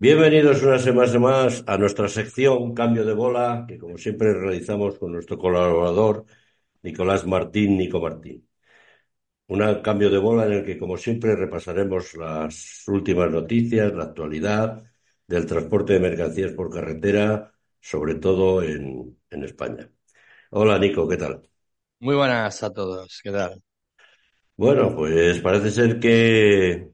Bienvenidos una semana más a nuestra sección Cambio de Bola, que como siempre realizamos con nuestro colaborador Nicolás Martín, Nico Martín. Un cambio de bola en el que como siempre repasaremos las últimas noticias, la actualidad del transporte de mercancías por carretera, sobre todo en, en España. Hola Nico, ¿qué tal? Muy buenas a todos, ¿qué tal? Bueno, pues parece ser que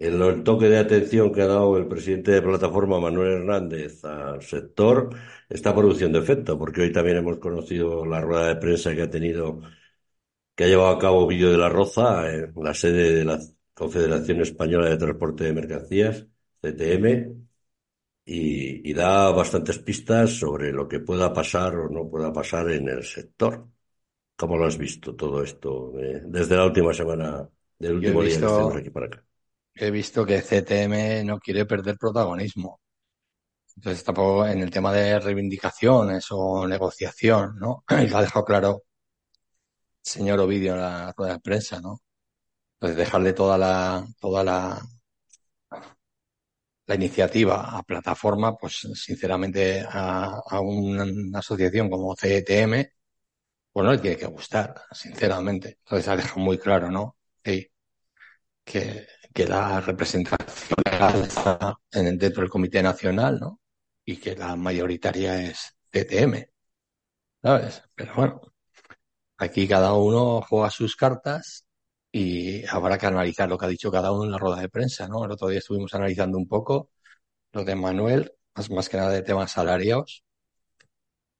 el toque de atención que ha dado el presidente de plataforma, Manuel Hernández, al sector está produciendo efecto, porque hoy también hemos conocido la rueda de prensa que ha tenido, que ha llevado a cabo Vídeo de la Roza, en la sede de la Confederación Española de Transporte de Mercancías, CTM, y, y da bastantes pistas sobre lo que pueda pasar o no pueda pasar en el sector. ¿Cómo lo has visto todo esto eh, desde la última semana, del último día que estuvimos visto, aquí para acá? He visto que CTM no quiere perder protagonismo. Entonces tampoco en el tema de reivindicaciones o negociación, ¿no? Y lo ha dejado claro el señor Ovidio en la rueda de prensa, ¿no? Entonces dejarle toda la, toda la, la iniciativa a plataforma, pues sinceramente a, a una, una asociación como CTM, pues no le tiene que gustar, sinceramente. Entonces ha dejado muy claro, ¿no? Sí, que, que la representación legal está en, dentro del Comité Nacional, ¿no? Y que la mayoritaria es TTM, ¿sabes? Pero bueno, aquí cada uno juega sus cartas y habrá que analizar lo que ha dicho cada uno en la rueda de prensa, ¿no? El otro día estuvimos analizando un poco lo de Manuel, más, más que nada de temas salarios,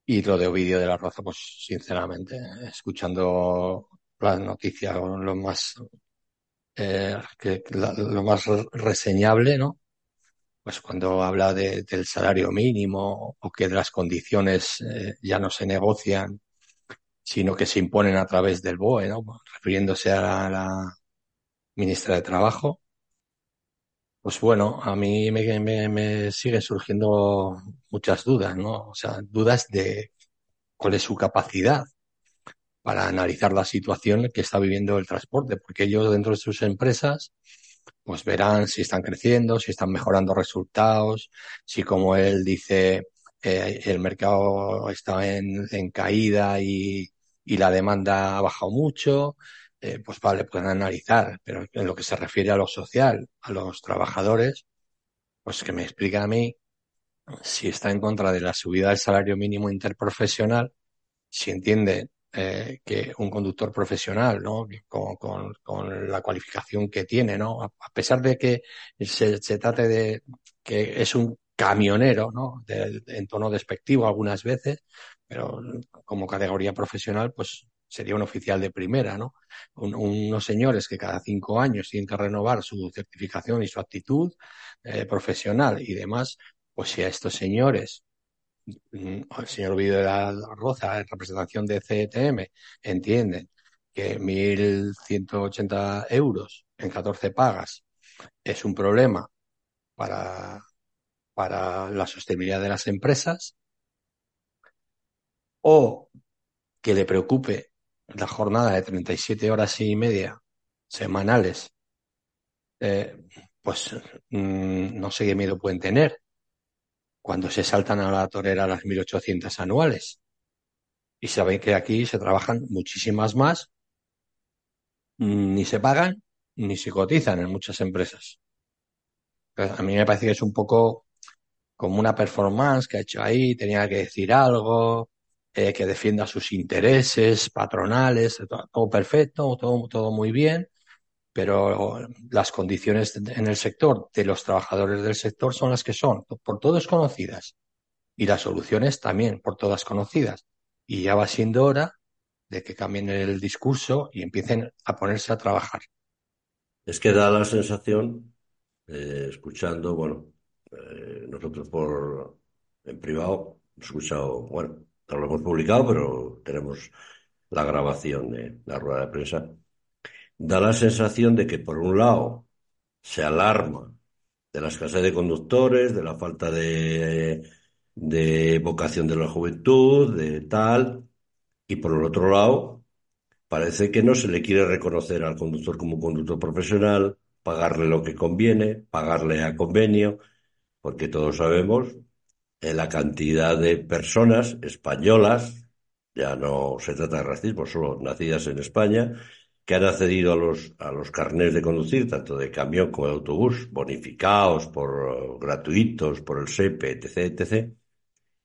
y lo de Ovidio de la Roza, pues sinceramente, escuchando las noticias, lo más eh, que, la, lo más reseñable, ¿no? Pues cuando habla de, del salario mínimo o que las condiciones eh, ya no se negocian, sino que se imponen a través del BOE, ¿no? Refiriéndose a la, ministra de Trabajo. Pues bueno, a mí me, me siguen surgiendo muchas dudas, ¿no? O sea, dudas de cuál es su capacidad para analizar la situación que está viviendo el transporte, porque ellos dentro de sus empresas pues verán si están creciendo, si están mejorando resultados, si como él dice eh, el mercado está en, caída y, y, la demanda ha bajado mucho, eh, pues vale, pueden analizar, pero en lo que se refiere a lo social, a los trabajadores, pues que me explica a mí si está en contra de la subida del salario mínimo interprofesional, si entiende eh, que un conductor profesional, ¿no? Con, con, con, la cualificación que tiene, ¿no? A, pesar de que se, se, trate de que es un camionero, ¿no? En tono despectivo algunas veces, pero como categoría profesional, pues sería un oficial de primera, ¿no? Un, unos señores que cada cinco años tienen que renovar su certificación y su actitud eh, profesional y demás, pues si a estos señores el señor Vídeo de la Roza, en representación de CTM, entienden que 1.180 euros en 14 pagas es un problema para, para la sostenibilidad de las empresas, o que le preocupe la jornada de 37 horas y media semanales, eh, pues mmm, no sé qué miedo pueden tener cuando se saltan a la torera las 1.800 anuales. Y saben que aquí se trabajan muchísimas más, ni se pagan, ni se cotizan en muchas empresas. A mí me parece que es un poco como una performance que ha hecho ahí, tenía que decir algo, eh, que defienda sus intereses patronales, todo, todo perfecto, todo, todo muy bien, pero las condiciones en el sector de los trabajadores del sector son las que son, por todos conocidas, y las soluciones también por todas conocidas. Y ya va siendo hora de que cambien el discurso y empiecen a ponerse a trabajar. Es que da la sensación, eh, escuchando, bueno, eh, nosotros por en privado hemos escuchado, bueno, no lo hemos publicado, pero tenemos la grabación de la rueda de prensa da la sensación de que, por un lado, se alarma de la escasez de conductores, de la falta de, de vocación de la juventud, de tal, y por el otro lado, parece que no se le quiere reconocer al conductor como conductor profesional, pagarle lo que conviene, pagarle a convenio, porque todos sabemos la cantidad de personas españolas, ya no se trata de racismo, solo nacidas en España, que han accedido a los, a los carnés de conducir, tanto de camión como de autobús, bonificados, por gratuitos, por el SEPE, etc., etc.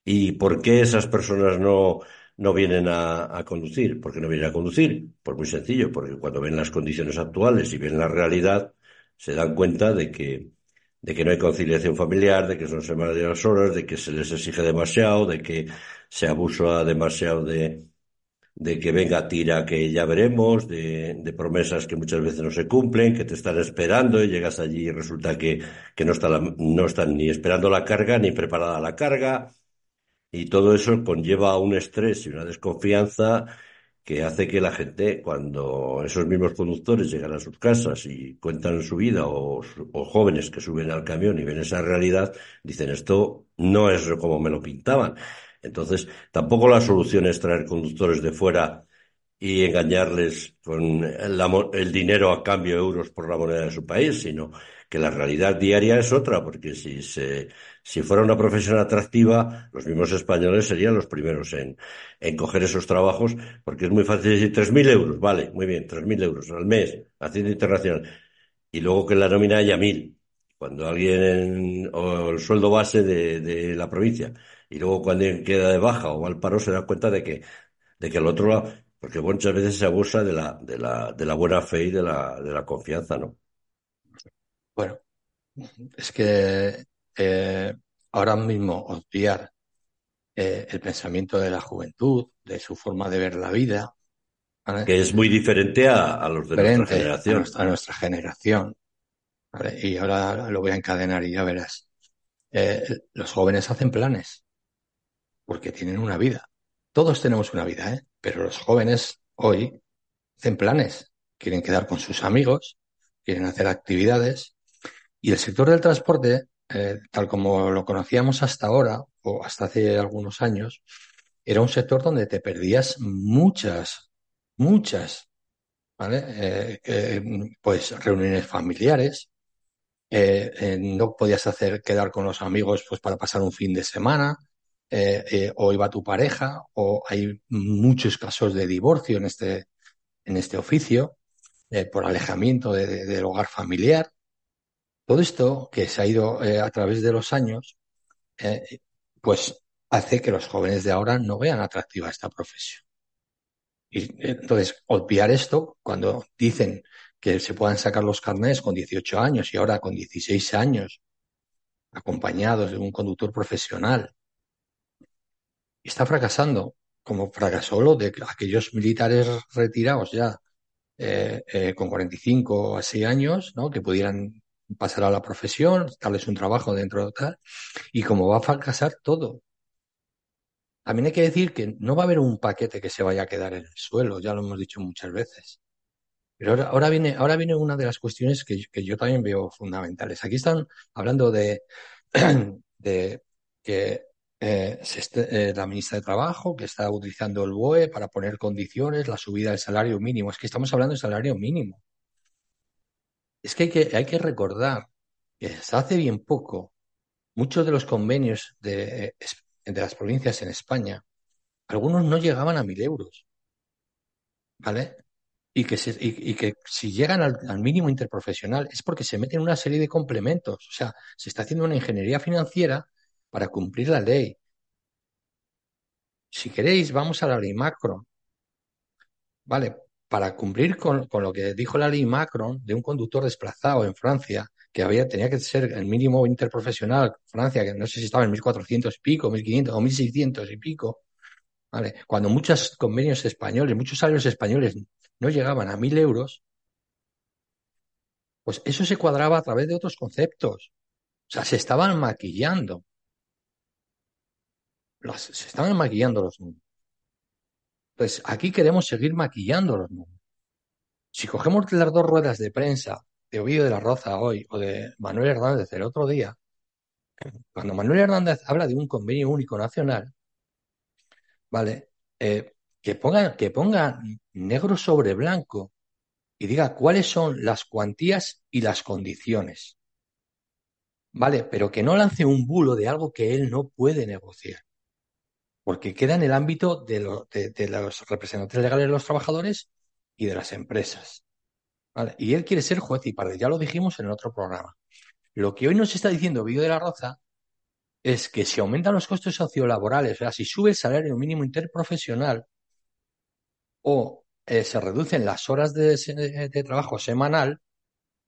¿Y por qué esas personas no, no vienen a, a conducir? ¿Por qué no vienen a conducir? Pues muy sencillo, porque cuando ven las condiciones actuales y ven la realidad, se dan cuenta de que, de que no hay conciliación familiar, de que son semanas horas, de que se les exige demasiado, de que se abusa demasiado de, de que venga tira que ya veremos, de, de, promesas que muchas veces no se cumplen, que te están esperando y llegas allí y resulta que, que no, está la, no están ni esperando la carga ni preparada la carga. Y todo eso conlleva un estrés y una desconfianza que hace que la gente, cuando esos mismos conductores llegan a sus casas y cuentan su vida, o, o, jóvenes que suben al camión y ven esa realidad, dicen esto no es como me lo pintaban. Entonces, tampoco la solución es traer conductores de fuera y engañarles con la, el dinero a cambio de euros por la moneda de su país, sino que la realidad diaria es otra, porque si se, si fuera una profesión atractiva, los mismos españoles serían los primeros en, en coger esos trabajos, porque es muy fácil decir 3.000 euros, vale, muy bien, 3.000 euros al mes, haciendo internacional, y luego que la nómina haya 1.000, cuando alguien, o el sueldo base de, de la provincia, y luego cuando queda de baja o al paro se da cuenta de que, de que el otro lado, porque muchas veces se abusa de la, de la, de la buena fe y de la, de la confianza, ¿no? Bueno, es que eh, ahora mismo obviar eh, el pensamiento de la juventud, de su forma de ver la vida. ¿vale? Que es muy diferente a, a los de nuestra generación. A nuestra, a nuestra generación. ¿vale? Y ahora lo voy a encadenar y ya verás. Eh, los jóvenes hacen planes porque tienen una vida. Todos tenemos una vida, ¿eh? pero los jóvenes hoy hacen planes, quieren quedar con sus amigos, quieren hacer actividades y el sector del transporte, eh, tal como lo conocíamos hasta ahora o hasta hace algunos años, era un sector donde te perdías muchas, muchas, ¿vale? Eh, eh, pues reuniones familiares, eh, eh, no podías hacer quedar con los amigos pues para pasar un fin de semana, eh, eh, o iba tu pareja, o hay muchos casos de divorcio en este, en este oficio, eh, por alejamiento de, de, del hogar familiar. Todo esto que se ha ido a través de los años, pues hace que los jóvenes de ahora no vean atractiva esta profesión. Y entonces, obviar esto cuando dicen que se puedan sacar los carnés con 18 años y ahora con 16 años, acompañados de un conductor profesional, está fracasando, como fracasó lo de aquellos militares retirados ya eh, eh, con 45 a 6 años, ¿no? que pudieran pasar a la profesión, darles un trabajo dentro de tal, y como va a fracasar todo. También hay que decir que no va a haber un paquete que se vaya a quedar en el suelo, ya lo hemos dicho muchas veces. Pero ahora, ahora viene, ahora viene una de las cuestiones que, que yo también veo fundamentales. Aquí están hablando de, de que eh, eh, la ministra de Trabajo, que está utilizando el BOE para poner condiciones, la subida del salario mínimo. Es que estamos hablando del salario mínimo. Es que hay que, hay que recordar que hasta hace bien poco, muchos de los convenios de, de las provincias en España, algunos no llegaban a mil euros. ¿Vale? Y que, se, y, y que si llegan al, al, mínimo interprofesional es porque se meten una serie de complementos. O sea, se está haciendo una ingeniería financiera para cumplir la ley. Si queréis, vamos a la ley Macron. Vale, para cumplir con, con, lo que dijo la ley Macron de un conductor desplazado en Francia, que había, tenía que ser el mínimo interprofesional, Francia, que no sé si estaba en 1400 y pico, 1500 o 1600 y pico, ¿vale? Cuando muchos convenios españoles, muchos salarios españoles no llegaban a mil euros, pues eso se cuadraba a través de otros conceptos. O sea, se estaban maquillando. Se estaban maquillando los números. Pues aquí queremos seguir maquillando los números. Si cogemos las dos ruedas de prensa de Ovidio de la Roza hoy o de Manuel Hernández el otro día, cuando Manuel Hernández habla de un convenio único nacional, ¿vale? Eh, que ponga, que ponga negro sobre blanco y diga cuáles son las cuantías y las condiciones. Vale, pero que no lance un bulo de algo que él no puede negociar. Porque queda en el ámbito de, de- los representantes legales de los trabajadores y de las empresas. ¿Vale? Y él quiere ser juez y parte. Ya lo dijimos en el otro programa. Lo que hoy nos está diciendo Vídeo de la Roza es que si aumentan los costes sociolaborales, o sea, si sube el salario mínimo interprofesional o eh, se reducen las horas de, de trabajo semanal,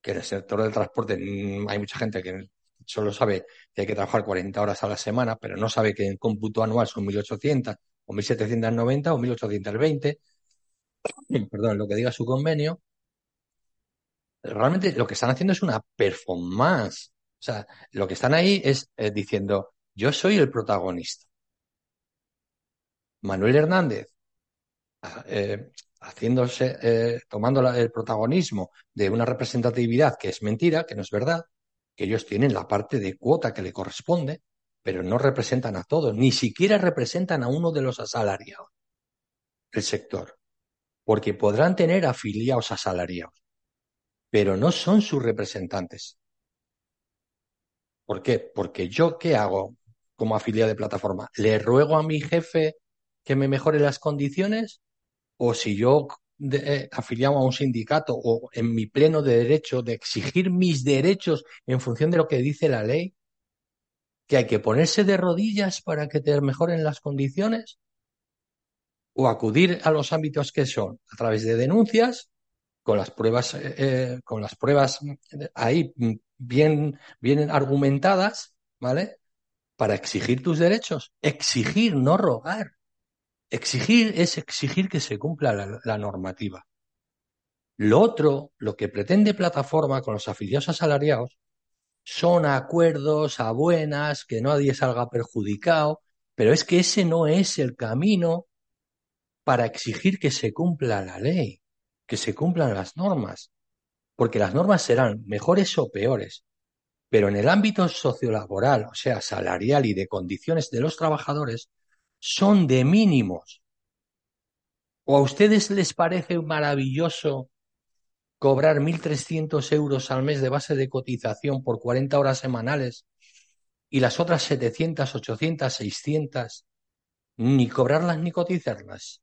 que en el sector del transporte hay mucha gente que solo sabe que hay que trabajar 40 horas a la semana, pero no sabe que en cómputo anual son 1.800 o 1.790 o 1.820, perdón, lo que diga su convenio, realmente lo que están haciendo es una performance. O sea, lo que están ahí es eh, diciendo, yo soy el protagonista. Manuel Hernández, ah, eh, haciéndose, eh, tomando el protagonismo de una representatividad que es mentira, que no es verdad, que ellos tienen la parte de cuota que le corresponde, pero no representan a todos, ni siquiera representan a uno de los asalariados del sector, porque podrán tener afiliados asalariados, pero no son sus representantes. ¿Por qué? Porque yo, ¿qué hago como afiliado de plataforma? ¿Le ruego a mi jefe que me mejore las condiciones? ¿O si yo de- eh, afiliado a un sindicato o en mi pleno de derecho de exigir mis derechos en función de lo que dice la ley, que hay que ponerse de rodillas para que te mejoren las condiciones? ¿O acudir a los ámbitos que son a través de denuncias con las pruebas, eh, eh, con las pruebas ahí bien, bien argumentadas, ¿vale? Para exigir tus derechos. Exigir, no rogar. Exigir es exigir que se cumpla la, normativa. Lo otro, lo que pretende plataforma con los afiliados asalariados, son acuerdos a buenas, que nadie salga perjudicado, pero es que ese no es el camino para exigir que se cumpla la ley, que se cumplan las normas, porque las normas serán mejores o peores, pero en el ámbito sociolaboral, o sea, salarial y de condiciones de los trabajadores, son de mínimos. ¿O a ustedes les parece maravilloso cobrar 1.300 euros al mes de base de cotización por 40 horas semanales y las otras 700, 800, 600, ni cobrarlas ni cotizarlas?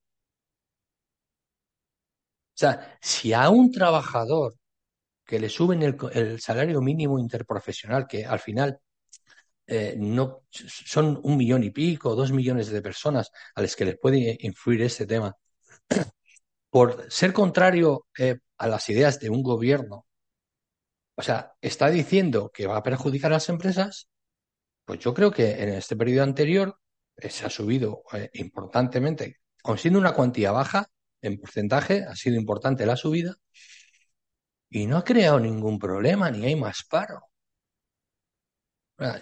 O sea, si a un trabajador que le suben el, el salario mínimo interprofesional, que al final eh, no son un millón y pico, dos millones de personas a las que les puede influir este tema, por ser contrario eh, a las ideas de un gobierno, o sea, está diciendo que va a perjudicar a las empresas, pues yo creo que en este periodo anterior eh, se ha subido importantemente, aun siendo una cuantía baja en porcentaje, ha sido importante la subida y no ha creado ningún problema ni hay más paro.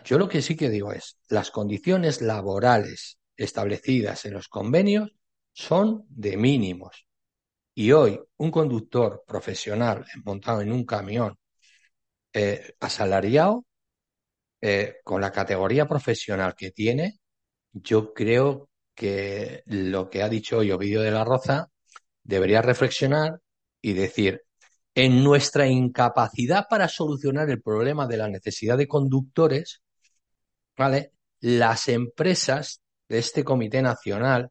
Yo lo que sí que digo es, las condiciones laborales establecidas en los convenios son de mínimos. Y hoy un conductor profesional montado en un camión eh, asalariado, eh, con la categoría profesional que tiene, yo creo que lo que ha dicho hoy Ovidio de la Roza debería reflexionar y decir, en nuestra incapacidad para solucionar el problema de la necesidad de conductores, ¿vale? Las empresas de este Comité Nacional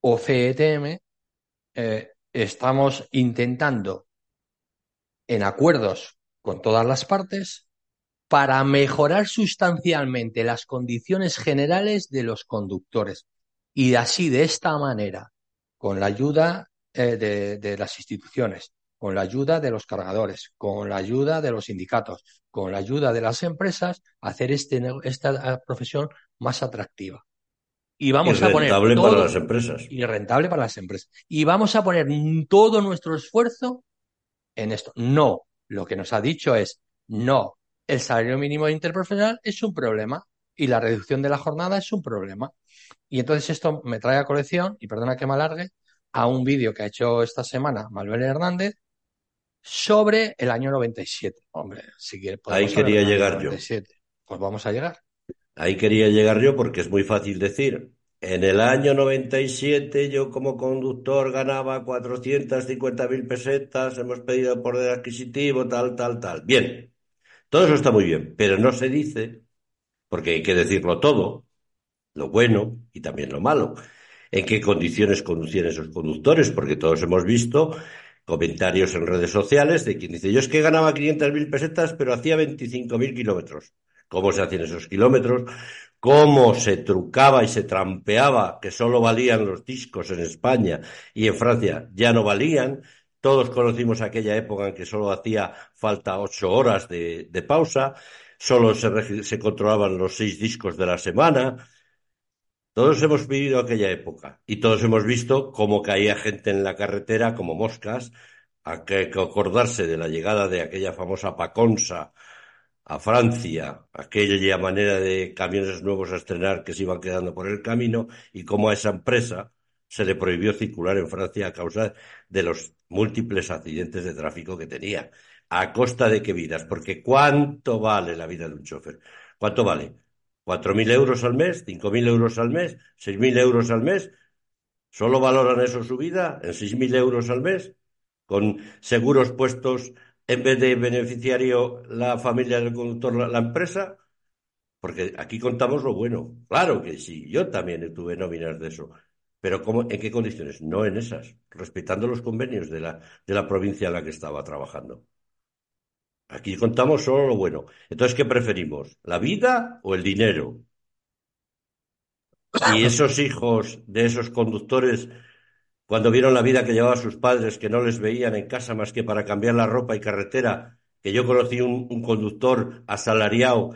o CETM eh, estamos intentando en acuerdos con todas las partes para mejorar sustancialmente las condiciones generales de los conductores y así de esta manera, con la ayuda eh, de, de las instituciones, con la ayuda de los cargadores, con la ayuda de los sindicatos, con la ayuda de las empresas, hacer este, esta profesión más atractiva. Y vamos y a poner rentable todo, para las empresas. y rentable para las empresas. Y vamos a poner todo nuestro esfuerzo en esto. No, lo que nos ha dicho es no, el salario mínimo interprofesional es un problema y la reducción de la jornada es un problema. Y entonces esto me trae a colección, y perdona que me alargue, a un vídeo que ha hecho esta semana Manuel Hernández sobre el año 97. Hombre, si quiere, Ahí quería llegar 97. yo. Pues vamos a llegar. Ahí quería llegar yo porque es muy fácil decir. En el año 97 yo como conductor ganaba 450.000 pesetas, hemos pedido poder adquisitivo, tal, tal, tal. Bien, Todo eso está muy bien, pero no se dice, porque hay que decirlo todo, lo bueno y también lo malo. En qué condiciones conducían esos conductores, porque todos hemos visto comentarios en redes sociales de quien dice, yo es que ganaba 500.000 pesetas, pero hacía 25.000 kilómetros. ¿Cómo se hacían esos kilómetros? ¿Cómo se trucaba y se trampeaba que solo valían los discos en España y en Francia ya no valían? Todos conocimos aquella época en que solo hacía falta ocho horas de, pausa, solo se controlaban los seis discos de la semana, todos hemos vivido aquella época y todos hemos visto cómo caía gente en la carretera como moscas. Hay que acordarse de la llegada de aquella famosa Paconsa a Francia, aquella manera de camiones nuevos a estrenar que se iban quedando por el camino y cómo a esa empresa se le prohibió circular en Francia a causa de los múltiples accidentes de tráfico que tenía. ¿A costa de qué vidas? Porque ¿cuánto vale la vida de un chofer? ¿Cuánto vale? ¿4.000 euros al mes? ¿5.000 euros al mes? ¿6.000 euros al mes? ¿Solo valoran eso su vida en 6.000 euros al mes? Con seguros puestos en vez de beneficiario la familia del conductor, la, la empresa. Porque aquí contamos lo bueno. Claro que sí, yo también tuve nóminas de eso. Pero ¿cómo, ¿en qué condiciones? No en esas, respetando los convenios de la, de la provincia en la que estaba trabajando. Aquí contamos solo lo bueno. Entonces, ¿qué preferimos? ¿La vida o el dinero? Y esos hijos de esos conductores, cuando vieron la vida que llevaban sus padres, que no les veían en casa más que para cambiar la ropa y carretera, que yo conocí un, conductor asalariado,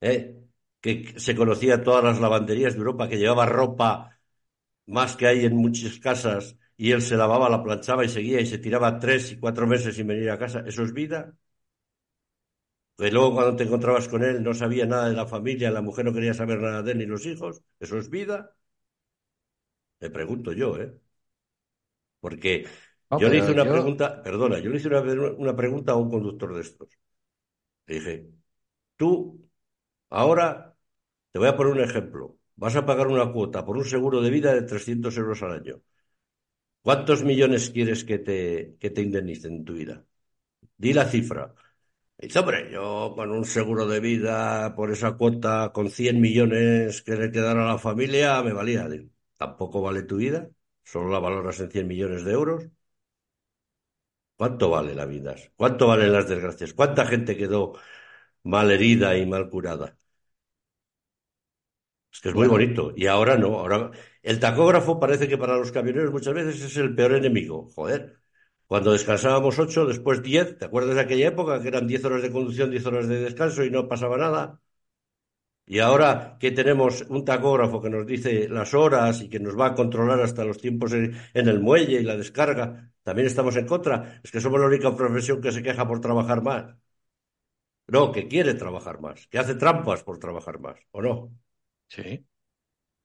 ¿eh? que se conocía todas las lavanderías de Europa, que llevaba ropa más que hay en muchas casas, y él se lavaba, la planchaba y seguía y se tiraba tres y cuatro meses sin venir a casa. ¿Eso es vida? Que luego cuando te encontrabas con él no sabía nada de la familia, la mujer no quería saber nada de él ni los hijos. ¿Eso es vida? Me pregunto yo, ¿eh? Porque No, yo le hice una yo, pregunta, perdona, yo le hice una, una pregunta a un conductor de estos. Le dije, tú ahora te voy a poner un ejemplo. Vas a pagar una cuota por un seguro de vida de 300 euros al año. ¿Cuántos millones quieres que te, que te indemnicen en tu vida? Di la cifra. Dice, hombre, yo con un seguro de vida por esa cuota, con 100 millones que le quedaron a la familia, me valía. Digo, ¿tampoco vale tu vida? ¿Solo la valoras en 100 millones de euros? ¿Cuánto vale la vida? ¿Cuánto valen las desgracias? ¿Cuánta gente quedó mal herida y mal curada? Es que es muy bonito. Y ahora no. Ahora el tacógrafo parece que para los camioneros muchas veces es el peor enemigo. Joder. Cuando descansábamos ocho, después diez, ¿te acuerdas de aquella época que eran diez horas de conducción, diez horas de descanso y no pasaba nada? Y ahora que tenemos un tacógrafo que nos dice las horas y que nos va a controlar hasta los tiempos en, el muelle y la descarga, también estamos en contra. Es que somos la única profesión que se queja por trabajar más. No, que quiere trabajar más, que hace trampas por trabajar más, ¿o no? sí,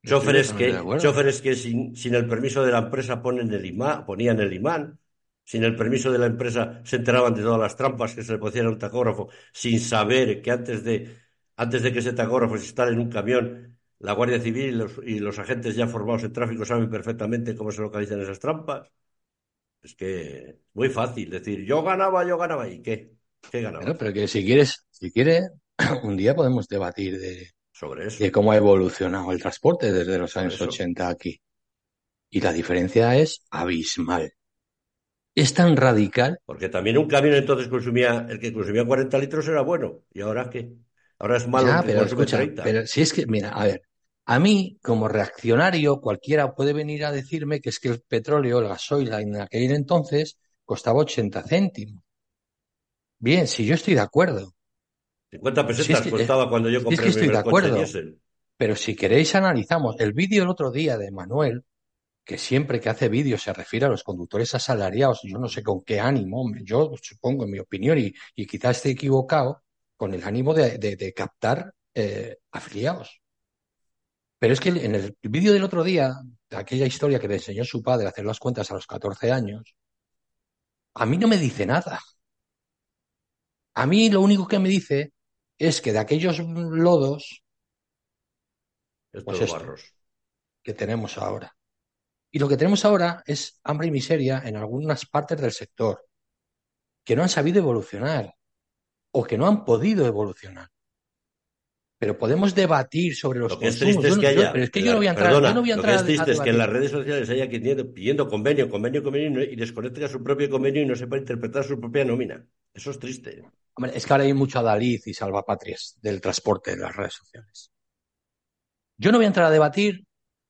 Choferes que, choferes que sin, sin el permiso de la empresa ponen el imán, ponían el imán, sin el permiso de la empresa se enteraban de todas las trampas que se le pusieron a un tacógrafo, sin saber que antes de, antes de que ese tacógrafo se instale en un camión, la Guardia Civil y los, y los agentes ya formados en tráfico saben perfectamente cómo se localizan esas trampas. Es que muy fácil decir, yo ganaba, yo ganaba, ¿y qué? ¿Qué Bueno, ganabas? pero que si quieres, si quieres, un día podemos debatir de, Sobre de eso, cómo ha evolucionado el transporte desde los años eso. 80 aquí. Y la diferencia es abismal. Es tan radical. Porque también un camión entonces consumía, el que consumía 40 litros era bueno. ¿Y ahora qué? Ahora es malo Ya, pero escucha, 30. pero si es que, mira, a ver, a mí como reaccionario cualquiera puede venir a decirme que es que el petróleo, el gasoil en aquel entonces costaba 80 céntimos. Bien, si yo estoy de acuerdo. 50 Si es pesetas que, costaba cuando yo si es compré el de acuerdo, diésel. pero si queréis analizamos el vídeo el otro día de Manuel, que siempre que hace vídeos se refiere a los conductores asalariados, yo no sé con qué ánimo, hombre, yo supongo en mi opinión y, y quizás esté equivocado, con el ánimo de, de- de captar eh, afiliados. Pero es que en el vídeo del otro día, de aquella historia que le enseñó su padre a hacer las cuentas a los 14 años, a mí no me dice nada. A mí lo único que me dice es que de aquellos lodos, pues Estos barros. que tenemos ahora. Y lo que tenemos ahora es hambre y miseria en algunas partes del sector, que no han sabido evolucionar. o que no han podido evolucionar. Pero podemos debatir sobre los Lo que es triste es que yo- haya. pero es que yo no voy a entrar, perdona, yo no voy a lo entrar que es triste a es que en las redes sociales haya quien tiene- pidiendo convenio, convenio, convenio y, desconecta su propio convenio y no sepa interpretar su propia nómina. Eso es triste. Hombre, es que ahora hay mucho adalid y salvapatrias del transporte en las redes sociales. Yo no voy a entrar a debatir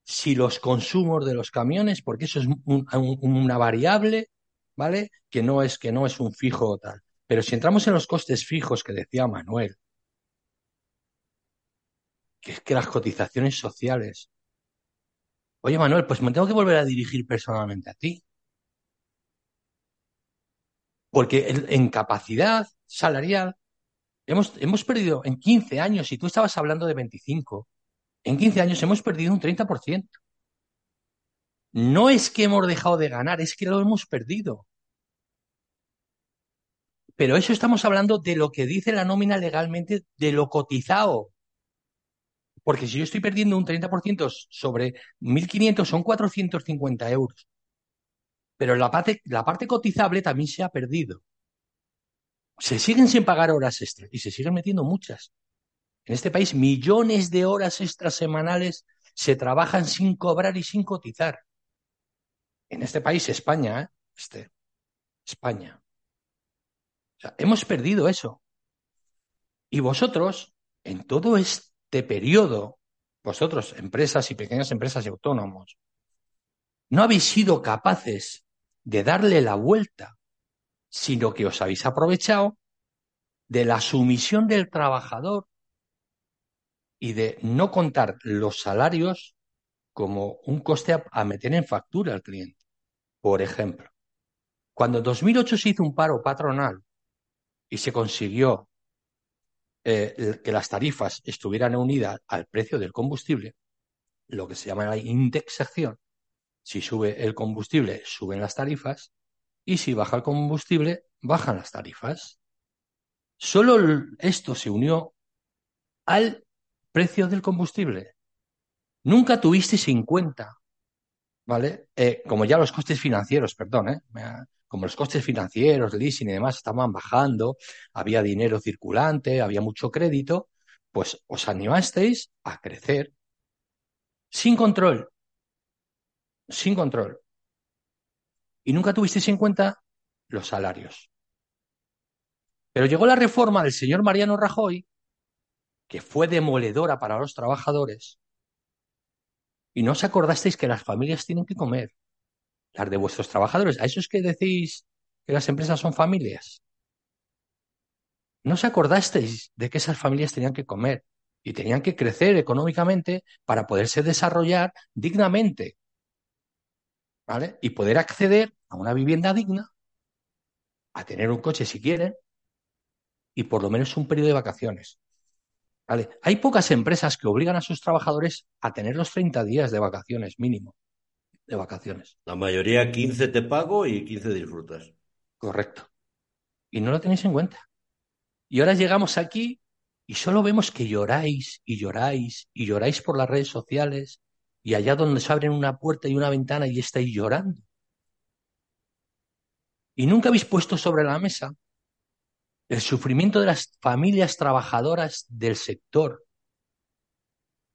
si los consumos de los camiones, porque eso es un- un- una variable, ¿vale? Que no es, que no es un fijo o tal. Pero si entramos en los costes fijos que decía Manuel, que es que las cotizaciones sociales. Oye, Manuel, pues me tengo que volver a dirigir personalmente a ti. Porque en, en capacidad salarial hemos, hemos perdido en 15 años, y tú estabas hablando de 25, en 15 años hemos perdido un 30%. No es que hemos dejado de ganar, es que lo hemos perdido. Pero eso estamos hablando de lo que dice la nómina legalmente, de lo cotizado. Porque si yo estoy perdiendo un 30% sobre 1.500 son 450 euros. Pero la parte, la parte cotizable también se ha perdido. Se siguen sin pagar horas extras y se siguen metiendo muchas. En este país millones de horas extras semanales se trabajan sin cobrar y sin cotizar. En este país, España, ¿eh? Este, España. O sea, hemos perdido eso. Y vosotros, en todo este periodo, vosotros, empresas y pequeñas empresas y autónomos, no habéis sido capaces de darle la vuelta, sino que os habéis aprovechado de la sumisión del trabajador y de no contar los salarios como un coste a, meter en factura al cliente. Por ejemplo, cuando en 2008 se hizo un paro patronal y se consiguió eh, que las tarifas estuvieran unidas al precio del combustible, lo que se llama la indexación, si sube el combustible, suben las tarifas, y si baja el combustible, bajan las tarifas. Solo esto se unió al precio del combustible. Nunca tuvisteis en cuenta, ¿vale? Eh, como ya los costes financieros, perdón, ¿eh? como los costes financieros, leasing y demás estaban bajando, había dinero circulante, había mucho crédito, pues os animasteis a crecer sin control, sin control. Y nunca tuvisteis en cuenta los salarios. Pero llegó la reforma del señor Mariano Rajoy, que fue demoledora para los trabajadores, y no os acordasteis que las familias tienen que comer, las de vuestros trabajadores. ¿A eso es que decís que las empresas son familias? No os acordasteis de que esas familias tenían que comer y tenían que crecer económicamente para poderse desarrollar dignamente, ¿vale? Y poder acceder a una vivienda digna, a tener un coche si quieren, y por lo menos un periodo de vacaciones. ¿Vale? Hay pocas empresas que obligan a sus trabajadores a tener los 30 días de vacaciones mínimo, de vacaciones. La mayoría 15 te pago y 15 disfrutas. Correcto. Y no lo tenéis en cuenta. Y ahora llegamos aquí y solo vemos que lloráis y lloráis y lloráis por las redes sociales y allá donde se abren una puerta y una ventana y estáis llorando. Y nunca habéis puesto sobre la mesa el sufrimiento de las familias trabajadoras del sector.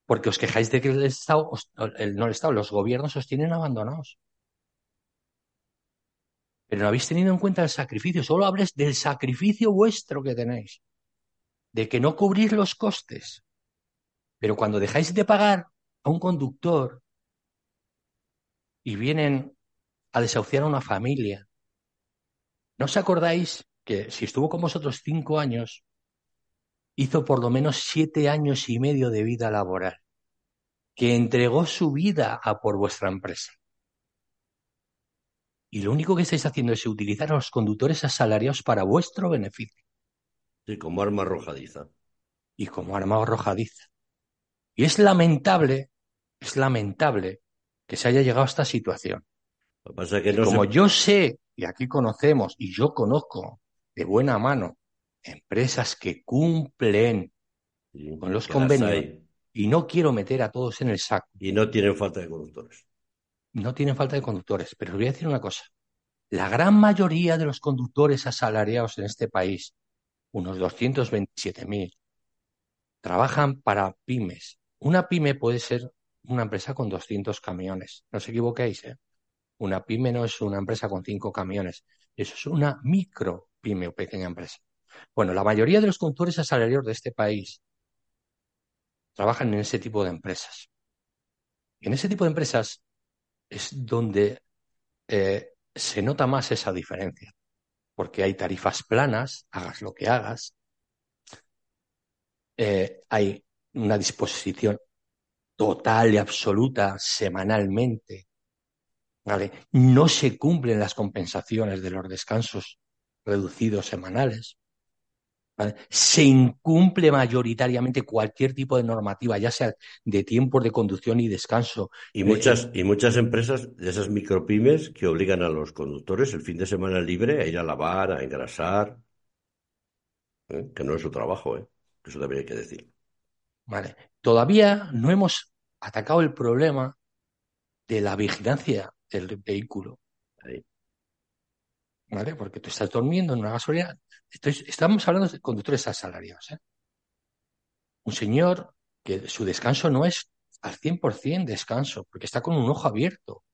Porque os quejáis de que el Estado, el, no el Estado, los gobiernos os tienen abandonados. Pero no habéis tenido en cuenta el sacrificio, solo hables del sacrificio vuestro que tenéis, de que no cubrís los costes. Pero cuando dejáis de pagar a un conductor y vienen a desahuciar a una familia, ¿no os acordáis que si estuvo con vosotros cinco años, hizo por lo menos siete años y medio de vida laboral, que entregó su vida a por vuestra empresa. Y lo único que estáis haciendo es utilizar a los conductores asalariados para vuestro beneficio. Sí, como arma arrojadiza. Y como arma arrojadiza. Y es lamentable, es lamentable que se haya llegado a esta situación. Lo que pasa es que no como se... yo sé, y aquí conocemos, y yo conozco de buena mano empresas que cumplen con los convenios y no quiero meter a todos en el saco. Y no tienen falta de conductores. No tienen falta de conductores, pero os voy a decir una cosa. La gran mayoría de los conductores asalariados en este país unos 227.000. Trabajan para pymes. Una pyme puede ser una empresa con 200 camiones. No os equivoquéis, ¿eh? Una pyme no es una empresa con cinco camiones. Eso es una micro pyme o pequeña empresa. Bueno, la mayoría de los conductores asalariados de este país trabajan en ese tipo de empresas. Y en ese tipo de empresas es donde eh, se nota más esa diferencia, porque hay tarifas planas, hagas lo que hagas, eh, hay una disposición total y absoluta semanalmente, ¿vale? No se cumplen las compensaciones de los descansos reducidos semanales. Se incumple mayoritariamente cualquier tipo de normativa, ya sea de tiempos de conducción y descanso. Y muchas, y muchas empresas de esas micropymes que obligan a los conductores el fin de semana libre a ir a lavar, a engrasar, ¿eh? que no es su trabajo, ¿eh? eso debería que decir. Vale. Todavía no hemos atacado el problema de la vigilancia del vehículo. ¿Vale? Porque tú estás durmiendo en una gasolina. estamos hablando de conductores asalariados. ¿eh? Un señor que su descanso no es al 100% descanso, porque está con un ojo abierto,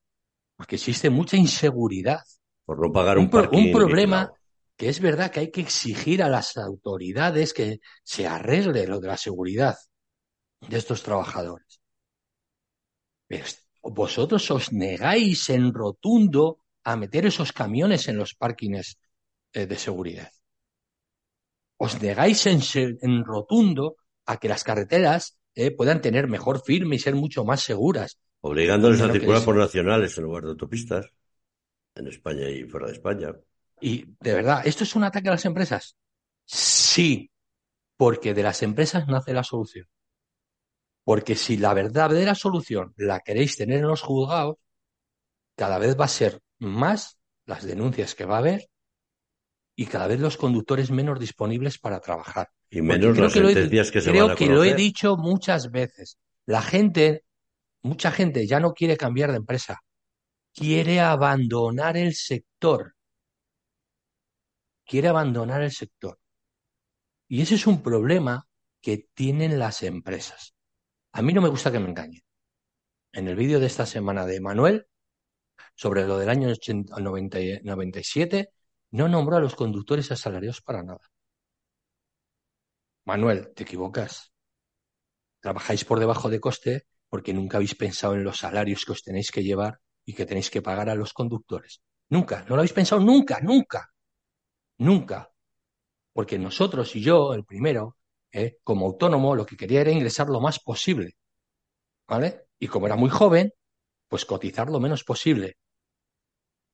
porque existe mucha inseguridad. Por no pagar un, un, un problema que es verdad que hay que exigir a las autoridades que se arregle lo de la seguridad de estos trabajadores. Pero vosotros os negáis en rotundo a meter esos camiones en los parkings eh, de seguridad. Os negáis en, en, rotundo a que las carreteras eh, puedan tener mejor firme y ser mucho más seguras. Obligándoles a circular por nacionales en lugar de autopistas, en España y fuera de España. Y de verdad, ¿esto es un ataque a las empresas? Sí, porque de las empresas nace la solución. Porque si la verdadera solución la queréis tener en los juzgados, cada vez va a ser más las denuncias que va a haber y cada vez los conductores menos disponibles para trabajar. Y menos las sentencias que se Creo van a que lo he dicho muchas veces. La gente, mucha gente ya no quiere cambiar de empresa, quiere abandonar el sector. Quiere abandonar el sector. Y ese es un problema que tienen las empresas. A mí no me gusta que me engañen. En el vídeo de esta semana de Manuel, sobre lo del año 80, 90, 97, no nombró a los conductores asalariados para nada. Manuel, te equivocas. Trabajáis por debajo de coste porque nunca habéis pensado en los salarios que os tenéis que llevar y que tenéis que pagar a los conductores. Nunca, no lo habéis pensado nunca, nunca, nunca. Porque nosotros y yo, el primero, eh, como autónomo, lo que quería era ingresar lo más posible. ¿Vale? Y como era muy joven, pues cotizar lo menos posible.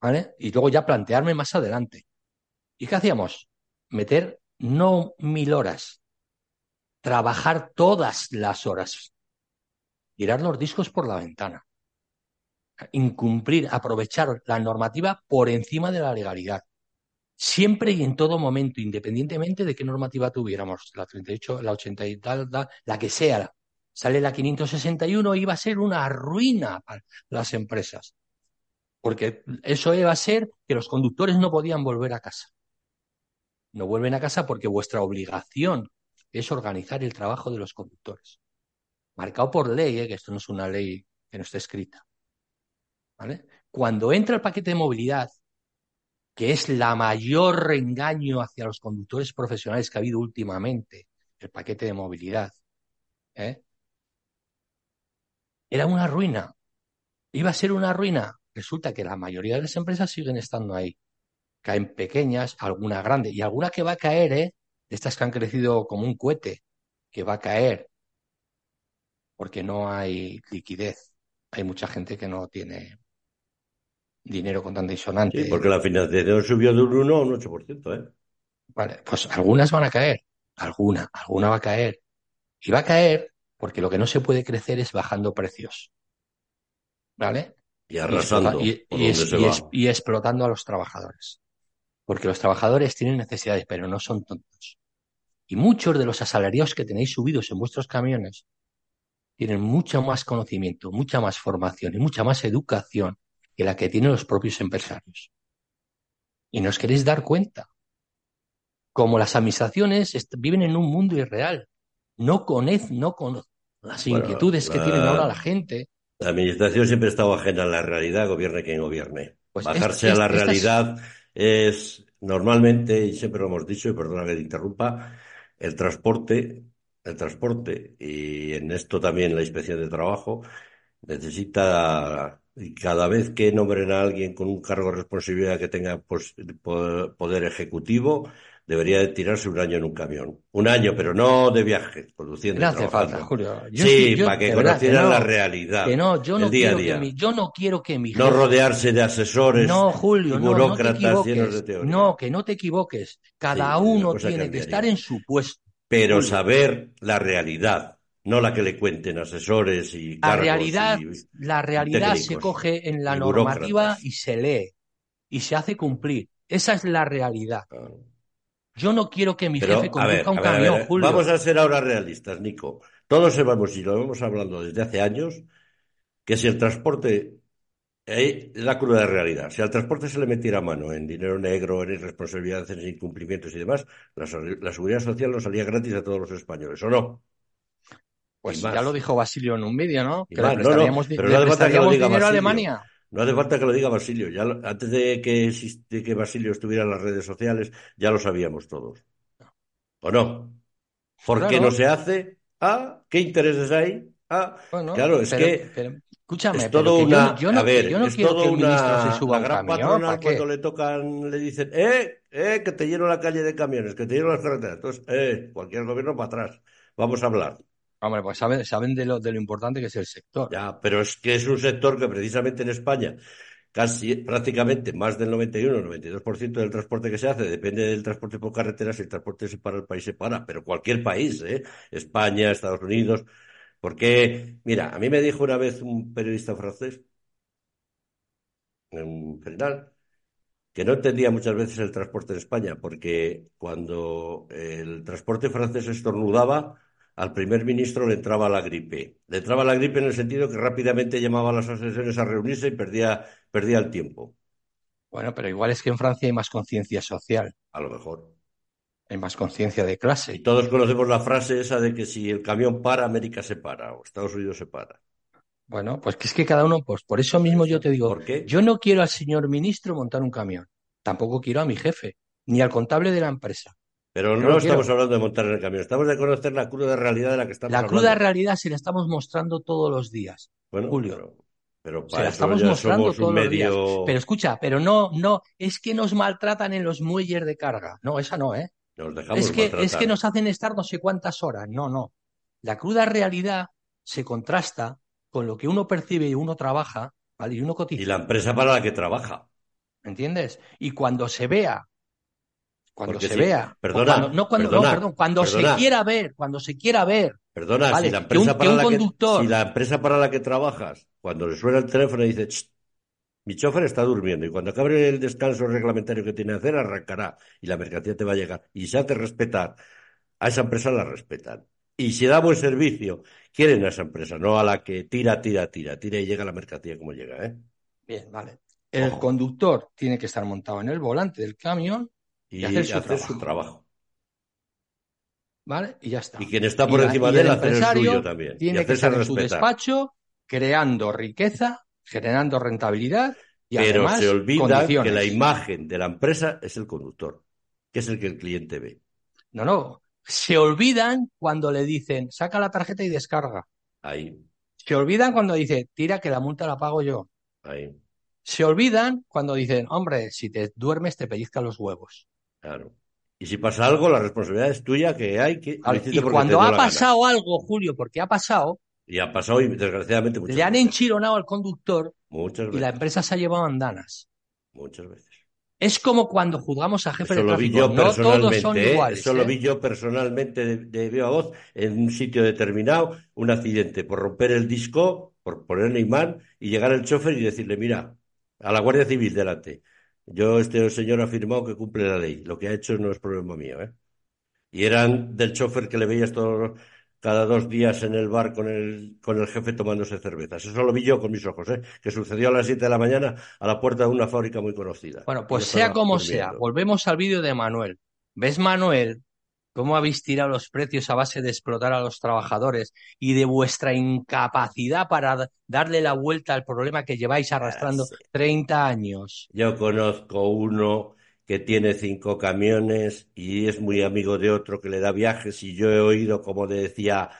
¿vale? Y luego ya plantearme más adelante. ¿Y qué hacíamos? Meter no mil horas, trabajar todas las horas, tirar los discos por la ventana, incumplir, aprovechar la normativa por encima de la legalidad. Siempre y en todo momento, independientemente de qué normativa tuviéramos, la 38, la 80 y tal, la que sea, sale la 561, iba a ser una ruina para las empresas porque eso iba a ser que los conductores no podían volver a casa. No vuelven a casa porque vuestra obligación es organizar el trabajo de los conductores. Marcado por ley, ¿eh? que esto no es una ley que no esté escrita. ¿Vale? Cuando entra el paquete de movilidad, que es la mayor engaño hacia los conductores profesionales que ha habido últimamente, el paquete de movilidad, ¿eh? Era una ruina. Iba a ser una ruina resulta que la mayoría de las empresas siguen estando ahí. Caen pequeñas, alguna grande y alguna que va a caer, ¿eh? Estas que han crecido como un cohete, que va a caer porque no hay liquidez. Hay mucha gente que no tiene dinero con tanta Sí, porque la financiación subió de un 1 a un 8%, ¿eh? Vale, pues algunas van a caer. Alguna, alguna va a caer. Y va a caer porque lo que no se puede crecer es bajando precios. ¿Vale? Y arrasando. Y, explotando a los trabajadores. Porque los trabajadores tienen necesidades, pero no son tontos. Y muchos de los asalariados que tenéis subidos en vuestros camiones tienen mucho más conocimiento, mucha más formación y mucha más educación que la que tienen los propios empresarios. Y no os queréis dar cuenta. como las administraciones viven en un mundo irreal, no con, no las inquietudes que tienen ahora la gente. La administración siempre ha estado ajena a la realidad, gobierne quien gobierne. Pues Bajarse a la realidad es... normalmente, y siempre lo hemos dicho, y perdona que te interrumpa, el transporte, el transporte, y en esto también la inspección de trabajo, necesita y cada vez que nombren a alguien con un cargo de responsabilidad que tenga poder ejecutivo, debería de tirarse un año en un camión. Un año, pero no de viaje, conduciendo. No hace falta, Julio. sí, para que conocieran la realidad. Que no, yo no, quiero Que mi, yo no quiero que mi No rodearse de asesores no, Julio, y burócratas llenos de teoría. No, que no te equivoques. Cada uno tiene que estar en su puesto. Pero saber la realidad, no la que le cuenten asesores y la realidad, la realidad se coge en la normativa y se lee y se hace cumplir. Esa es la realidad. Yo no quiero que mi jefe conduzca un camión, Julio. Vamos a ser ahora realistas, Nico. Todos sabemos, y lo hemos hablando desde hace años, que si el transporte es la cruda realidad. Si al transporte se le metiera mano en dinero negro, en irresponsabilidades, en incumplimientos y demás, la, seguridad social no salía gratis a todos los españoles, ¿o no? Pues ya lo dijo Basilio en un vídeo, ¿no? Que le prestaríamos, no, no, dinero a Alemania. No hace falta que lo diga Basilio. Ya antes de que, que Basilio estuviera en las redes sociales, ya lo sabíamos todos. ¿O no? ¿Por qué no se hace? Ah, ¿qué intereses hay? Ah, claro, es que escúchame, es todo una, yo, no, a ver, es quiero todo que el ministro se suba la gran patronal cuando le tocan le dicen, eh, eh, que te lleno la calle de camiones, que te lleno las carreteras. Entonces, eh, cualquier gobierno para atrás. Vamos a hablar. Hombre, pues saben, saben de, lo, de lo importante que es el sector. Ya, pero es que es un sector que precisamente en España casi prácticamente más del 91-92% del transporte que se hace depende del transporte por carretera. Si el transporte se para, el país se para. Pero cualquier país, ¿eh? España, Estados Unidos. Porque, mira, a mí me dijo una vez un periodista francés, en general, que no entendía muchas veces el transporte en España, porque cuando el transporte francés estornudaba, al primer ministro le entraba la gripe. Le entraba la gripe en el sentido que rápidamente llamaba a las asociaciones a reunirse y perdía, perdía el tiempo. Bueno, pero igual es que en Francia hay más conciencia social. A lo mejor. Hay más conciencia de clase. Y todos conocemos la frase esa de que si el camión para, América se para o Estados Unidos se para. Bueno, pues que es que cada uno, pues por eso mismo yo te digo, ¿Por qué? yo no quiero al señor ministro montar un camión, tampoco quiero a mi jefe, ni al contable de la empresa. Pero no, estamos hablando de montar en el camión, estamos de conocer la cruda realidad de la que estamos la hablando. La cruda realidad se la estamos mostrando todos los días, bueno, Julio. Pero, para se la estamos mostrando todos los días. Pero escucha, pero no, no, es que nos maltratan en los muelles de carga. No, esa no, ¿eh? Nos dejamos es que, es que nos hacen estar no sé cuántas horas. No, no. La cruda realidad se contrasta con lo que uno percibe y uno trabaja, ¿vale? Y uno cotiza. Y la empresa para la que trabaja. ¿Entiendes? Y cuando se vea cuando se vea. Perdona, cuando, no, cuando, perdón, cuando se quiera ver, cuando se quiera ver. Perdona, si, la empresa para la que, si la empresa para la que trabajas, cuando le suena el teléfono y dice, mi chofer está durmiendo y cuando acabe el descanso reglamentario que tiene que hacer, arrancará y la mercancía te va a llegar. Y se hace respetar. A esa empresa la respetan. Y si da buen servicio, quieren a esa empresa, no a la que tira, tira, tira, tira y llega la mercancía como llega. ¿eh? Bien, vale. El conductor tiene que estar montado en el volante del camión y, hacer, su, trabajo. ¿Vale? Y ya está. Y quien está por encima de él, hacer el suyo también. Tiene que estar en su despacho, creando riqueza, generando rentabilidad y Pero se olvida que la imagen de la empresa es el conductor, que es el que el cliente ve. No, no. Se olvidan cuando le dicen, saca la tarjeta y descarga. Ahí. Se olvidan cuando dice, tira que la multa la pago yo. Ahí. Se olvidan cuando dicen, hombre, si te duermes te pellizcan los huevos. Claro. Y si pasa algo, la responsabilidad es tuya, que hay que. y cuando ha pasado algo, Julio, porque ha pasado. Y ha pasado, y desgraciadamente muchas Le han enchironado al conductor. Muchas veces. Y la empresa se ha llevado andanas. Muchas veces. Es como cuando juzgamos a jefe de tráfico. Lo vi yo no todos son ¿eh? iguales. Eso lo ¿eh? vi yo personalmente de, de viva voz en un sitio determinado, un accidente por romper el disco, por ponerle imán y llegar el chofer y decirle, mira, a la Guardia Civil delante yo, este señor ha afirmado que cumple la ley. Lo que ha hecho no es problema mío, ¿eh? Y eran del chofer que le veías todos, cada dos días en el bar con el, con el jefe tomándose cervezas. Eso lo vi yo con mis ojos, ¿eh? Que sucedió a las 7 de la mañana a la puerta de una fábrica muy conocida. Bueno, pues sea como sea, volvemos al vídeo de Manuel. ¿ves, Manuel, cómo habéis tirado los precios a base de explotar a los trabajadores y de vuestra incapacidad para darle la vuelta al problema que lleváis arrastrando sí. 30 años? Yo conozco uno que tiene cinco camiones y es muy amigo de otro que le da viajes y yo he oído como le decía,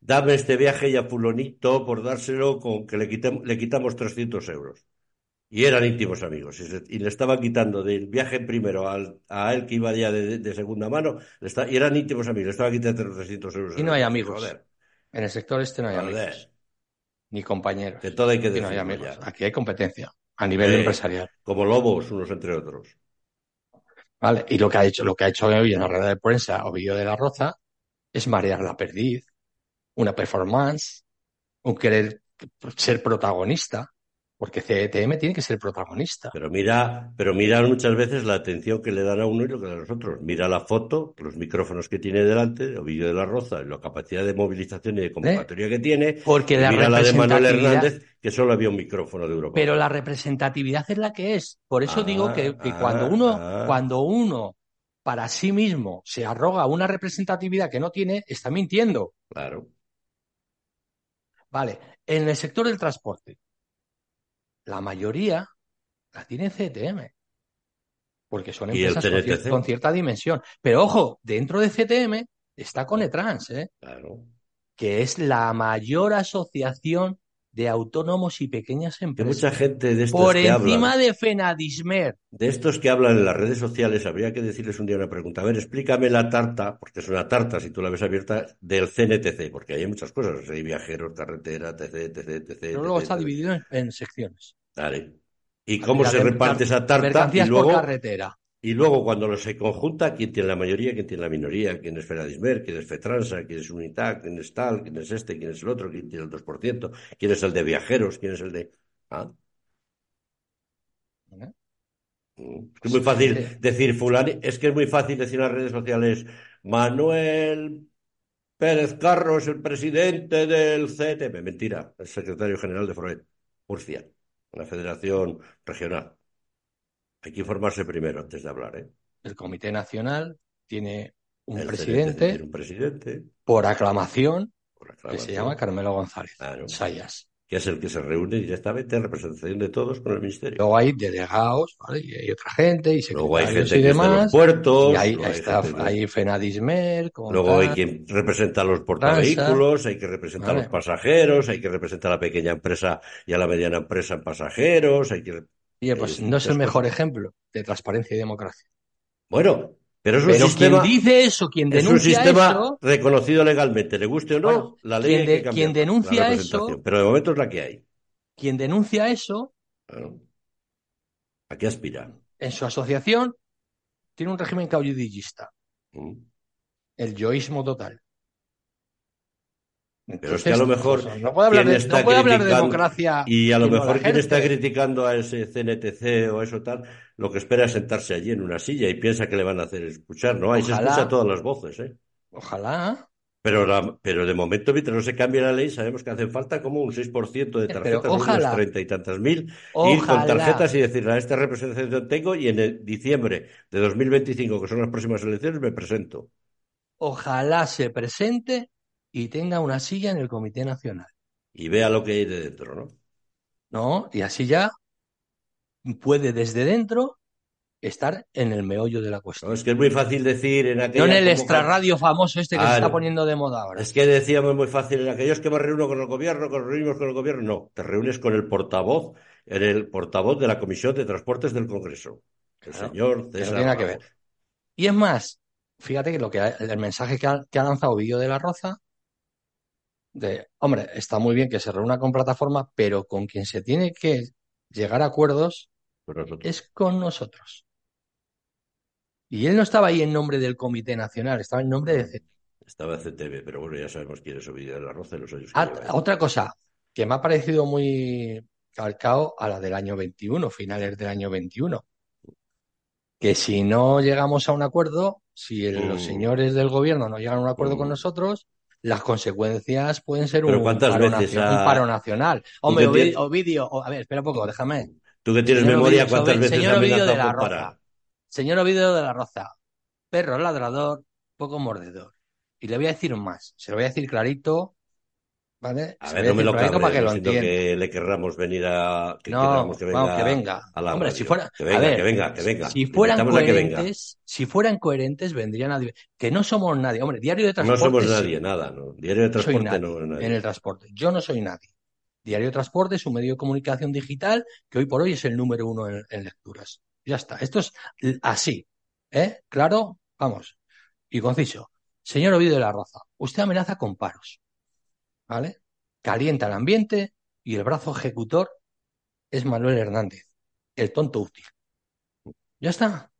dame este viaje y a fulanito por dárselo con que le, quitem- le quitamos 300 euros. Y eran íntimos amigos. Y, se- y le estaban quitando del viaje primero al- a él que iba ya de, de segunda mano, le esta- y eran íntimos amigos, le estaban quitando 300 euros. Y no hay amigos. Joder, En el sector este no hay joder, amigos, ni compañeros. que todo hay que Aquí no hay amigos. ya. Aquí hay competencia a nivel Eh, empresarial. Como lobos unos entre otros. ¿Vale? Y lo que ha hecho, lo que ha hecho hoy en la rueda de prensa Ovidio de la Roza es marear la perdiz, una performance, un querer ser protagonista, porque CETM tiene que ser protagonista. Pero mira, pero mira muchas veces la atención que le dan a uno y lo que dan a los otros. Mira la foto, los micrófonos que tiene delante, Ovidio de la Roza, la capacidad de movilización y de convocatoria que tiene. Porque la mira la de Manuel Hernández, que solo había un micrófono de Europa. pero la representatividad es la que es. Por eso Ah, digo que, que ah, cuando uno, ah. cuando uno para sí mismo se arroga una representatividad que no tiene, está mintiendo. Claro. Vale, en el sector del transporte, la mayoría la tiene CTM, porque son empresas con, cier- con cierta dimensión. Pero ojo, dentro de CTM está Conetrans, ¿eh? Claro. que es la mayor asociación de autónomos y pequeñas Que empresas. mucha gente de estos Por que encima hablan, de Fenadismer. de estos que hablan en las redes sociales, habría que decirles un día una pregunta. A ver, explícame la tarta, porque es una tarta, si tú la ves abierta, del CNTC, porque hay muchas cosas. Hay viajeros, carretera, etc, etc, etc. Pero luego está dividido en, en secciones. Vale. ¿Y cómo se reparte esa tarta? Y Mercancías por luego, carretera. y luego cuando lo se conjunta, ¿quién tiene la mayoría? ¿Quién tiene la minoría? ¿Quién es Feradismer? ¿Quién es Fetransa? ¿Quién es Unitac? ¿Quién es tal? ¿Quién es este? ¿Quién es el otro? ¿Quién tiene el 2%? ¿Quién es el de viajeros? ¿Quién es el de...? Ah, ¿eh? mm. es muy fácil decir fulani, es que es muy fácil decir en las redes sociales, Manuel Pérez Carro es el presidente del CTM. Mentira, es secretario general de Froet, Murcia, una federación regional. Hay que informarse primero antes de hablar, ¿eh? El Comité Nacional tiene un El presidente tiene un presidente, por aclamación por que se llama Carmelo González Claro. Sayas. Que es el que se reúne directamente en representación de todos con el ministerio. Luego hay delegados, ¿vale? Y hay otra gente y Luego hay gente y que está en los demás. puertos, Y hay, hay está, gente que- hay Fenadismer, Luego hay quien representa a los portavehículos, hay que representar a los pasajeros, hay que representar a la pequeña empresa y a la mediana empresa en pasajeros, hay que... Oye, pues hay no es el mejor cosas. ejemplo de transparencia y democracia. Bueno, pero es un Pero sistema, quien dice eso, quien es un sistema eso, reconocido legalmente, le guste o no, Bueno, la ley quien de- que cambiar. quien denuncia la eso- Pero de momento es la que hay. quien denuncia eso. ¿A qué aspira? en su asociación, tiene un régimen caudillista, ¿Mm? el yoísmo total. Pero es que a lo mejor pues, no puede hablar, quien de, está no puede hablar de criticando- democracia. Y a lo mejor quien está criticando a ese CNTC o eso tal, lo que espera es sentarse allí en una silla y piensa que le van a hacer escuchar, ¿no? Ahí se escucha todas las voces, ¿eh? Ojalá. Pero, la- pero de momento, mientras no se cambie la ley, sabemos que hacen falta como un 6% de Pero tarjetas, unas treinta y tantas mil, ir con tarjetas y decirle a esta representación tengo y en el diciembre de 2025, que son las próximas elecciones, me presento. Ojalá se presente y tenga una silla en el Comité Nacional. Y vea lo que hay de dentro, ¿no? ¿No? Y así ya puede desde dentro estar en el meollo de la No, cuestión. es que es muy fácil decir en No aquella en el extrarradio famoso este que se está no. poniendo de moda ahora. Es que decíamos muy fácil, en aquellos que me reúno con el gobierno, que nos reunimos con el gobierno, no, te reúnes con el portavoz, en el portavoz de la Comisión de Transportes del Congreso, el Claro, señor que no César tiene que Ramos. Y es más, fíjate que lo que el mensaje que ha, que ha lanzado Vídeo de la Roza, de, hombre, está muy bien que se reúna con plataforma, pero con quien se tiene que llegar a acuerdos es con nosotros. Y él no estaba ahí en nombre del Comité Nacional, estaba en nombre de... C- Estaba CTV, pero bueno, ya sabemos quién es Ovidio de la Roza los años que Ah, lleva otra cosa que me ha parecido muy calcado a la del año 21, finales del año 21. Que si no llegamos a un acuerdo, si el- los Mm. señores del gobierno no llegan a un acuerdo con Mm. nosotros, las consecuencias pueden ser un ¿cuántas paro, veces nacio- ha- un paro nacional. Hombre, Ovidio, a ver, espera un poco, déjame. Tú que tienes Señor memoria, Ovidio, ¿cuántas veces señor Ovidio de la Roza. Señor Ovidio de la Roza, perro ladrador, poco mordedor. Y le voy a decir más, se lo voy a decir clarito, ¿vale? A Se ver, no me a lo cabe, para que no lo entienda. que le querramos venir a... Que No, que venga, vamos, que venga. a la Hombre, radio. si fuera, Que a venga, ver, que venga, que venga. si fueran a coherentes, si fueran coherentes, vendrían a... Que no somos nadie. Hombre, diario de No transporte somos sí. nadie, nada, ¿no? Diario de No soy transporte nadie no es nadie. en el transporte. Yo no soy nadie. Diario de Transporte es un medio de comunicación digital que hoy por hoy es el número uno en, en lecturas. Ya está. Esto es así. ¿Eh? Claro, vamos. Y conciso. Señor Ovidio de la Roza, usted amenaza con paros. ¿Vale? Calienta el ambiente y el brazo ejecutor es Manuel Hernández, el tonto útil. Ya está.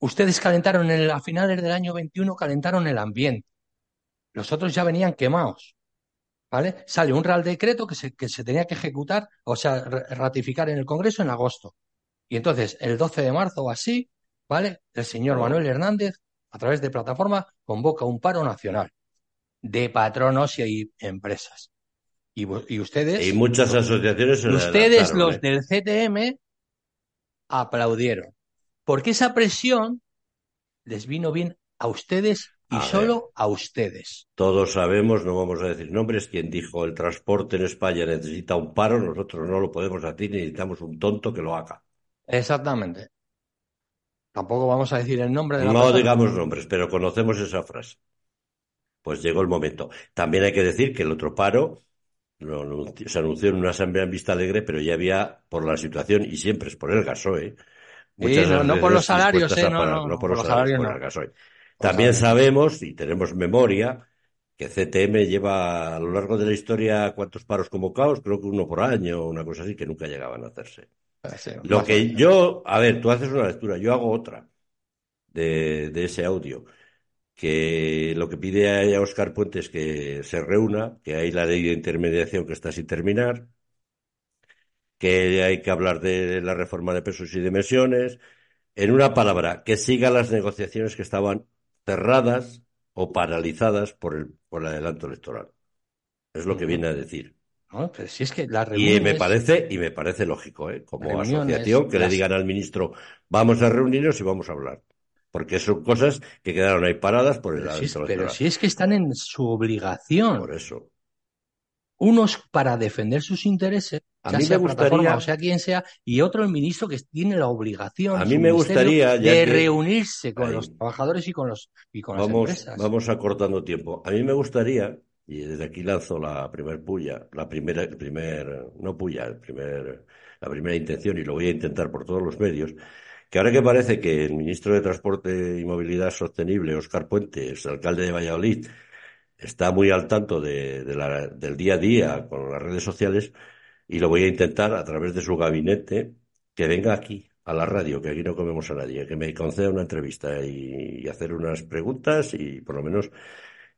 Ustedes calentaron el, a finales del año 21, calentaron el ambiente. Los otros ya venían quemados. ¿Vale? Sale un real decreto que se, que se tenía que ejecutar, o sea, ra- ratificar en el Congreso en agosto. Y entonces, el 12 de marzo o así, ¿vale? El señor. Manuel Hernández, a través de plataforma, convoca un paro nacional de patronos y empresas. Y, y ustedes, Y muchas asociaciones ustedes, los ¿eh? del CTM, aplaudieron. Porque esa presión les vino bien a ustedes y A solo a ustedes. Todos sabemos, no vamos a decir nombres, quien dijo el transporte en España necesita un paro, nosotros no lo podemos hacer, necesitamos un tonto que lo haga. Exactamente. Tampoco vamos a decir el nombre de la No persona. digamos nombres, pero conocemos esa frase. Pues llegó el momento. También hay que decir que el otro paro lo anunció- se anunció en una asamblea en Vista Alegre, pero ya había, por la situación, y siempre es por el gasoil, Sí, no, no por los salarios, eh, no, parar, no, no por los por los salarios, por el gasoil. También sabemos y tenemos memoria que CTM lleva a lo largo de la historia cuántos paros convocados, creo que uno por año, una cosa así, que nunca llegaban a hacerse. Sí, Lo que yo, a ver, tú haces una lectura, yo hago otra de, de ese audio, que lo que pide a Oscar Puente es que se reúna, que hay la ley de intermediación que está sin terminar, que hay que hablar de la reforma de pesos y dimensiones, en una palabra, que siga las negociaciones que estaban cerradas o paralizadas por el, por el adelanto electoral. Es lo que viene a decir. No, pero si es que las Y me parece, y me parece lógico, ¿eh? Como asociación, que le digan al ministro, vamos a reunirnos y vamos a hablar. Porque son cosas que quedaron ahí paradas por el pero si es, pero si es que están en su obligación, Por eso. unos para defender sus intereses, A ya mí sea me gustaría, o sea quien sea, y otro el ministro que tiene la obligación, a mí me gustaría, ya de que reunirse con ahí, los trabajadores y con los y con las empresas. vamos acortando tiempo. A mí me gustaría, y desde aquí lanzo la primer puya, la primera, el primer, no puya, el primer, la primera intención, y lo voy a intentar por todos los medios, que ahora que parece que el ministro de Transporte y Movilidad Sostenible, Óscar Puentes, alcalde de Valladolid, está muy al tanto de, del día a día con las redes sociales y lo voy a intentar a través de su gabinete que venga aquí a la radio, que aquí no comemos a nadie, que me conceda una entrevista y, y hacer unas preguntas y por lo menos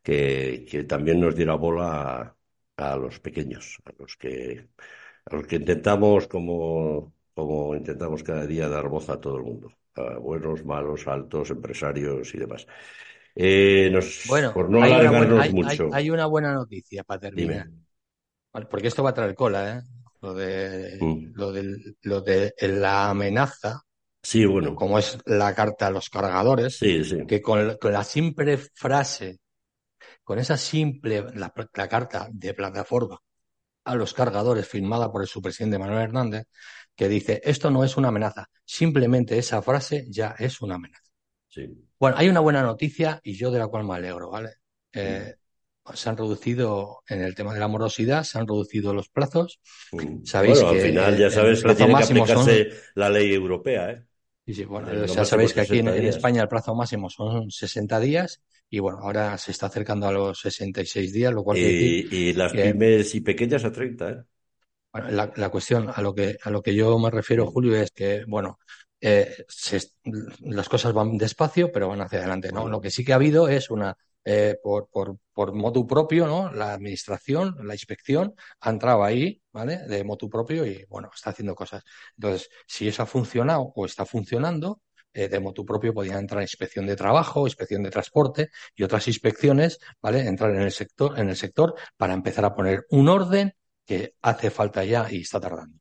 que, que también nos diera bola a, a los pequeños, a los que, a los que intentamos como, como intentamos cada día dar voz a todo el mundo, a buenos, malos, altos, empresarios y demás. Eh, nos, Bueno, por no hay una buena, hay, mucho, hay una buena noticia para terminar. Porque esto va a traer cola, ¿eh? Lo de, Mm. lo del, lo de la amenaza, Sí, bueno, como es la carta a los cargadores, sí, sí, que con, la- con la simple frase, con esa simple, la, la carta de plataforma a los cargadores firmada por el subpresidente Manuel Hernández, que dice, esto no es una amenaza, simplemente esa frase ya es una amenaza. sí. Bueno, hay una buena noticia y yo de la cual me alegro, ¿vale? Eh, se han reducido, en el tema de la morosidad, se han reducido los plazos. mm. Sabéis Bueno, al que final eh, ya sabes que tiene que son, aplicarse la ley europea, ¿eh? sí, sí, bueno, ya sabéis que aquí en, 60 en días. España el plazo máximo son 60 días y bueno, ahora se está acercando a los 66 días, lo cual quiere decir Y, y las pymes y pequeñas a 30, ¿eh? La, la cuestión a lo que, a lo que yo me refiero, Julio, es que, bueno, eh, se- las cosas van despacio, pero van hacia adelante, ¿no? Lo que sí que ha habido es una, eh, por, por, por motu propio, ¿no? La administración, la inspección ha entrado ahí, ¿vale? De motu propio y, bueno, está haciendo cosas. Entonces, si eso ha funcionado o está funcionando, eh, de motu propio podían entrar inspección de trabajo, inspección de transporte y otras inspecciones, ¿vale? Entrar en el sector, en el sector para empezar a poner un orden que hace falta ya y está tardando.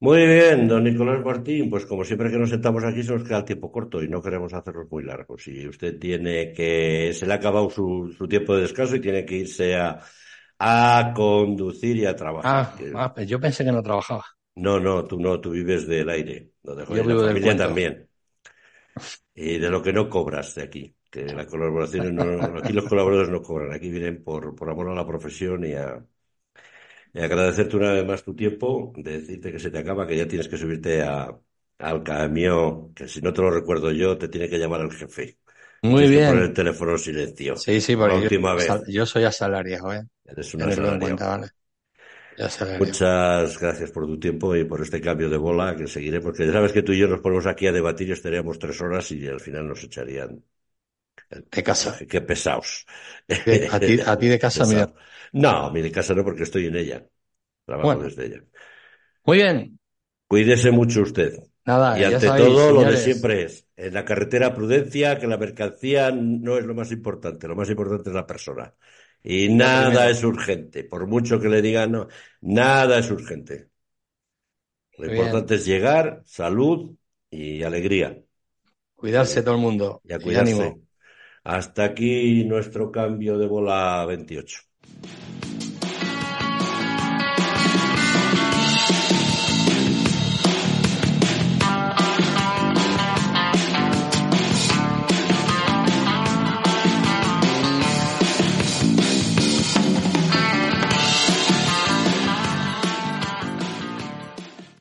Muy bien, don Nicolás Martín, pues como siempre que nos sentamos aquí se nos queda el tiempo corto y no queremos hacerlos muy largos. Y usted tiene que, se le ha acabado su, su tiempo de descanso y tiene que irse a, a conducir y a trabajar. Ah, ah, pues yo pensé que no trabajaba. No, no, tú no, tú vives del aire. Lo dejo Yo la vivo del familia cuento. también. Y de lo que no cobras de aquí. Que las colaboraciones no, aquí los colaboradores no cobran, aquí vienen por, por amor a la profesión y a, agradecerte una vez más tu tiempo, de decirte que se te acaba, que ya tienes que subirte a, al camión, que si no te lo recuerdo yo, te tiene que llamar el jefe. Muy que poner el bien. teléfono en silencio. Sí, sí, La porque yo, última vez. sal- yo soy asalariado, ¿eh? Eres un asalariado. ¿vale? Yo. Muchas gracias por tu tiempo y por este cambio de bola que seguiré, porque ya sabes que tú y yo nos ponemos aquí a debatir y estaríamos tres horas y al final nos echarían. De casa. Qué pesados. A ti, a ti de casa, mira. No, mi de casa no, porque estoy en ella. Trabajo Bueno. desde ella. Muy bien. Cuídese mucho usted. Nada, Y ante sabéis, todo, lo de siempre es, en la carretera prudencia, que la mercancía no es lo más importante, lo más importante es la persona. Y nada primero. es urgente, por mucho que le digan, no, nada es urgente. Lo Muy bien. importante es llegar, salud y alegría. Cuidarse todo el mundo. Y a Y cuidarse. ánimo. Hasta aquí nuestro cambio de bola 28.